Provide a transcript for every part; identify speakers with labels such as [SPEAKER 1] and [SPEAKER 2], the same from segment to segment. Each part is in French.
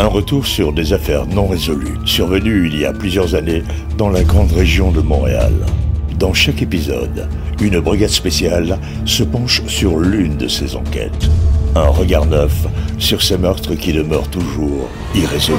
[SPEAKER 1] Un retour sur des affaires non résolues, survenues il y a plusieurs années dans la grande région de Montréal. Dans chaque épisode, une brigade spéciale se penche sur l'une de ces enquêtes. Un regard neuf sur ces meurtres qui demeurent toujours irrésolus.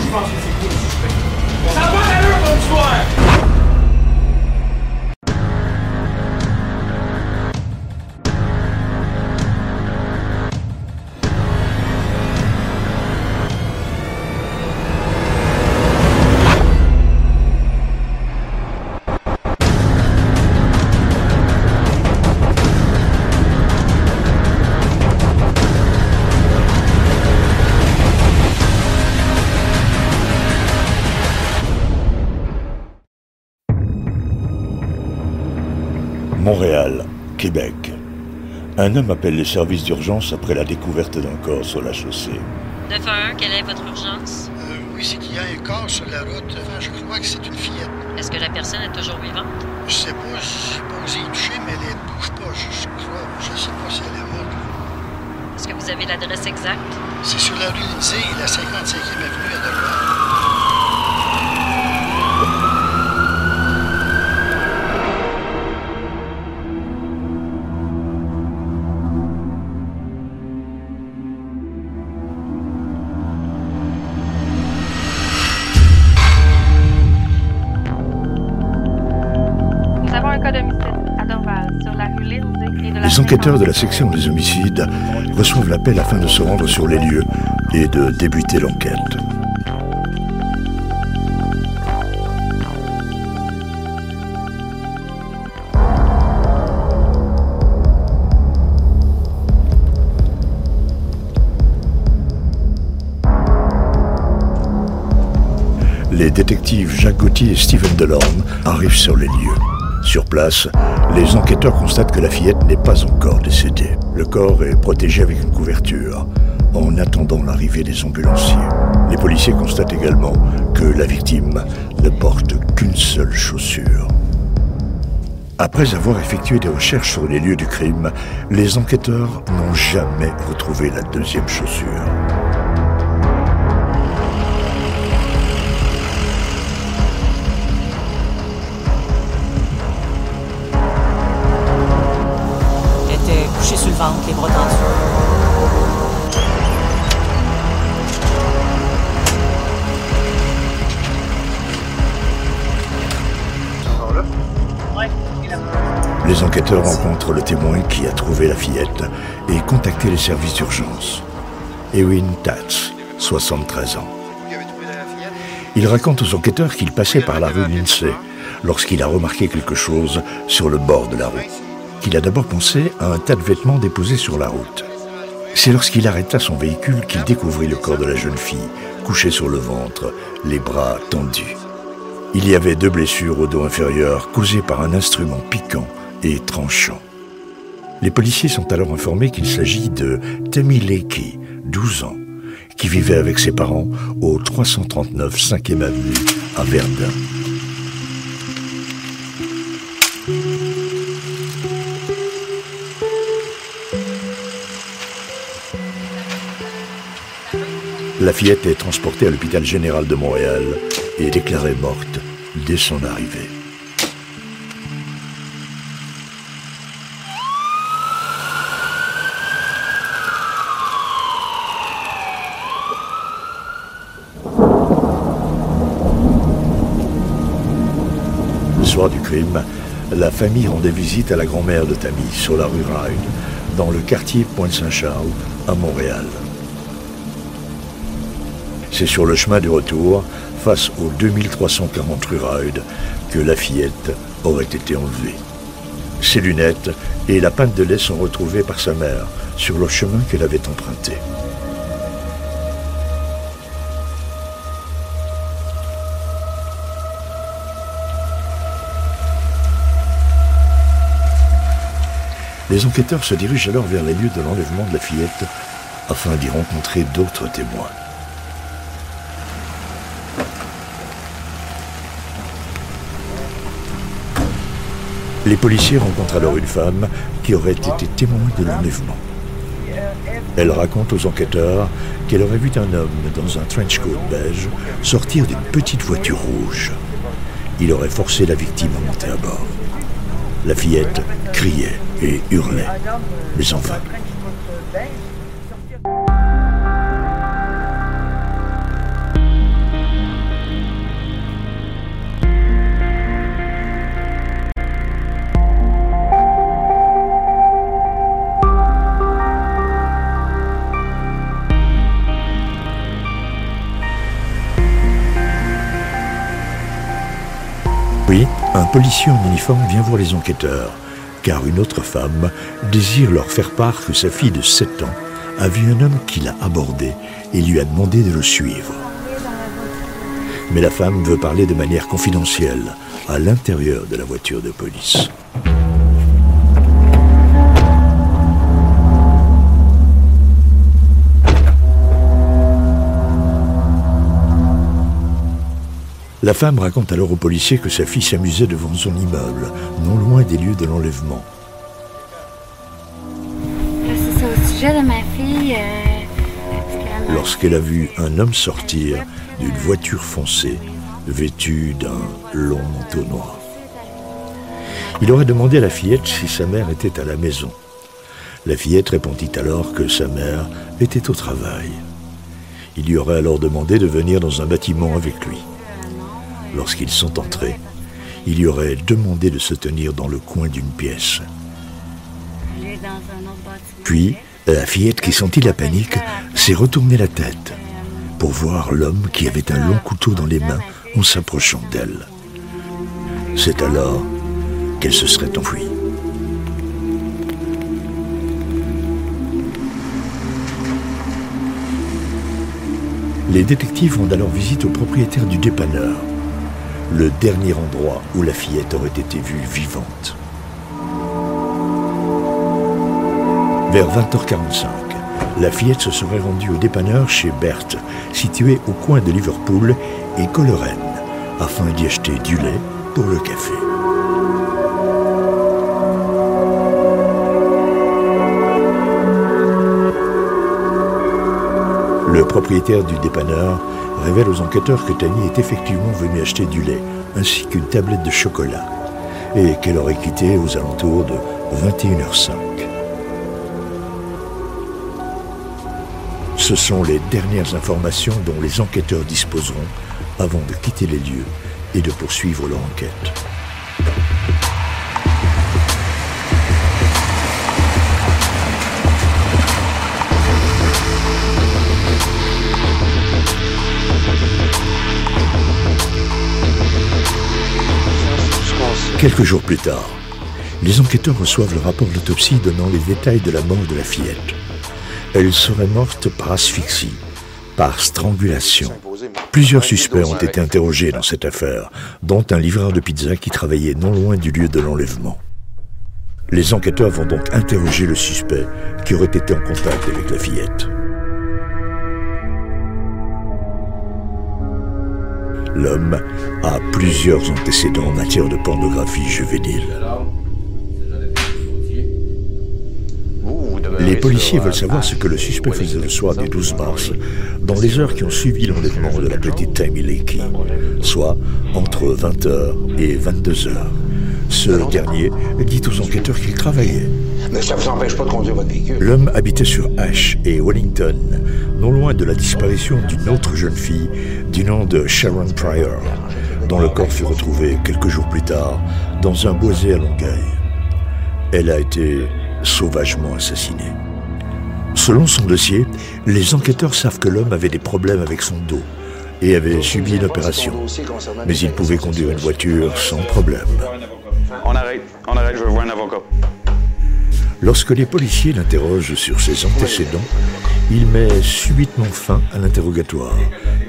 [SPEAKER 1] Montréal, Québec. Un homme appelle les services d'urgence après la découverte d'un corps sur la chaussée.
[SPEAKER 2] 911, quelle est votre urgence?
[SPEAKER 3] Euh, oui, c'est qu'il y a un corps sur la route. Enfin, je crois que c'est une fillette.
[SPEAKER 2] Est-ce que la personne est toujours vivante?
[SPEAKER 3] Je sais pas, j'ai pas osé y toucher, mais elle ne bouge pas. Je, je crois, je sais pas si elle est morte.
[SPEAKER 2] Est-ce que vous avez l'adresse exacte?
[SPEAKER 3] C'est sur la rue Lindsay la 55e avenue à Dorval.
[SPEAKER 1] Enquêteurs de la section des homicides reçoivent l'appel afin de se rendre sur les lieux et de débuter l'enquête. Les détectives Jacques Gauthier et Steven Delorme arrivent sur les lieux. Sur place, les enquêteurs constatent que la fillette n'est pas encore décédée. Le corps est protégé avec une couverture, en attendant l'arrivée des ambulanciers. Les policiers constatent également que la victime ne porte qu'une seule chaussure. Après avoir effectué des recherches sur les lieux du crime, les enquêteurs n'ont jamais retrouvé la deuxième chaussure.
[SPEAKER 4] Les
[SPEAKER 1] enquêteurs rencontrent le témoin qui a trouvé la fillette et contacté les services d'urgence. Ewin Tatz, 73 ans. Il raconte aux enquêteurs qu'il passait par la rue Lindsay lorsqu'il a remarqué quelque chose sur le bord de la route. Qu'il a d'abord pensé à un tas de vêtements déposés sur la route. C'est lorsqu'il arrêta son véhicule qu'il découvrit le corps de la jeune fille, couchée sur le ventre, les bras tendus. Il y avait deux blessures au dos inférieur causées par un instrument piquant et tranchant. Les policiers sont alors informés qu'il s'agit de Tammy Lakey, 12 ans, qui vivait avec ses parents au 339 5e avenue à Verdun. La fillette est transportée à l'hôpital général de Montréal et déclarée morte dès son arrivée. Du crime, la famille rendait visite à la grand-mère de Tammy sur la rue Ride, dans le quartier Pointe-Saint-Charles, à Montréal. C'est sur le chemin du retour, face au 2340 rue Ride, que la fillette aurait été enlevée. Ses lunettes et la pinte de lait sont retrouvées par sa mère sur le chemin qu'elle avait emprunté. Les enquêteurs se dirigent alors vers les lieux de l'enlèvement de la fillette afin d'y rencontrer d'autres témoins. Les policiers rencontrent alors une femme qui aurait été témoin de l'enlèvement. Elle raconte aux enquêteurs qu'elle aurait vu un homme dans un trench coat beige sortir d'une petite voiture rouge. Il aurait forcé la victime à monter à bord. La fillette criait et hurlait, mais en vain. Puis, un policier en uniforme vient voir les enquêteurs, car une autre femme désire leur faire part que sa fille de 7 ans a vu un homme qui l'a abordé et lui a demandé de le suivre. Mais la femme veut parler de manière confidentielle, à l'intérieur de la voiture de police. La femme raconte alors au policier que sa fille s'amusait devant son immeuble, non loin des lieux de l'enlèvement.
[SPEAKER 5] C'est ça, au sujet de ma fille. euh, que-
[SPEAKER 1] Lorsqu'elle a vu un homme sortir d'une voiture foncée, vêtue d'un long manteau noir. Il aurait demandé à la fillette si sa mère était à la maison. La fillette répondit alors que sa mère était au travail. Il lui aurait alors demandé de venir dans un bâtiment avec lui. Lorsqu'ils sont entrés, il lui aurait demandé de se tenir dans le coin d'une pièce. Puis, la fillette qui sentit la panique s'est retournée la tête pour voir l'homme qui avait un long couteau dans les mains en s'approchant d'elle. C'est alors qu'elle se serait enfuie. Les détectives rendent alors visite au propriétaire du dépanneur, le dernier endroit où la fillette aurait été vue vivante. Vers 20h45, la fillette se serait rendue au dépanneur chez Berthe, situé au coin de Liverpool et Coleraine, afin d'y acheter du lait pour le café. Le propriétaire du dépanneur révèle aux enquêteurs que Tani est effectivement venue acheter du lait, ainsi qu'une tablette de chocolat, et qu'elle aurait quitté aux alentours de 21h05. Ce sont les dernières informations dont les enquêteurs disposeront avant de quitter les lieux et de poursuivre leur enquête. Quelques jours plus tard, les enquêteurs reçoivent le rapport d'autopsie donnant les détails de la mort de la fillette. Elle serait morte par asphyxie, par strangulation. Plusieurs suspects ont été interrogés dans cette affaire, dont un livreur de pizza qui travaillait non loin du lieu de l'enlèvement. Les enquêteurs vont donc interroger le suspect qui aurait été en contact avec la fillette. L'homme a plusieurs antécédents en matière de pornographie juvénile. Les policiers veulent savoir ce que le suspect faisait le soir du 12 mars, dans les heures qui ont suivi l'enlèvement de la petite Tammy Lakey, soit entre 20h et 22h. Ce dernier dit aux enquêteurs qu'il travaillait.
[SPEAKER 6] Mais ça vous empêche pas de conduire votre véhicule.
[SPEAKER 1] L'homme habitait sur Ash et Wellington, non loin de la disparition d'une autre jeune fille du nom de Sharon Pryor, dont le corps fut retrouvé quelques jours plus tard dans un boisé à Longueuil. Elle a été sauvagement assassinée. Selon son dossier, les enquêteurs savent que l'homme avait des problèmes avec son dos et avait subi une opération, mais il pouvait conduire une voiture sans problème.
[SPEAKER 7] On arrête, on arrête, je veux voir un avocat.
[SPEAKER 1] Lorsque les policiers l'interrogent sur ses antécédents, il met subitement fin à l'interrogatoire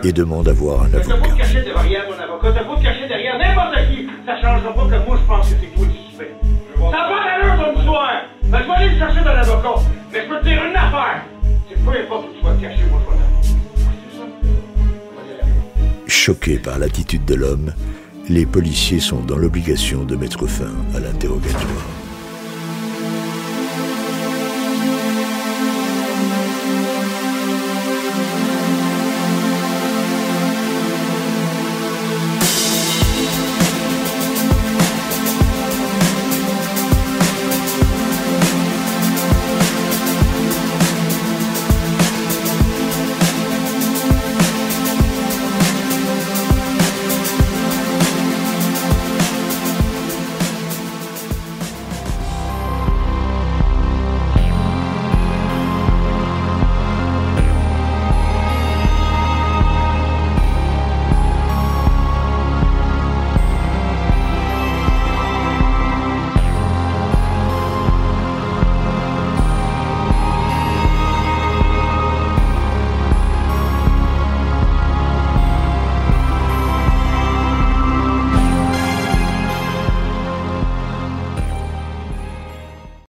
[SPEAKER 1] et demande à voir un
[SPEAKER 8] T'as pas
[SPEAKER 1] avocat.
[SPEAKER 8] de cacher derrière ton avocat, t'as pas de cacher derrière n'importe qui. Ça changera pas que moi je pense que c'est toi le suspect. Ça n'a pas d'allure ton histoire. Ben, je vais aller le chercher d'un avocat. Mais je peux te dire une affaire. C'est peu importe où tu vas te cacher, moi je vais va
[SPEAKER 1] Choqués par l'attitude de l'homme, les policiers sont dans l'obligation de mettre fin à l'interrogatoire.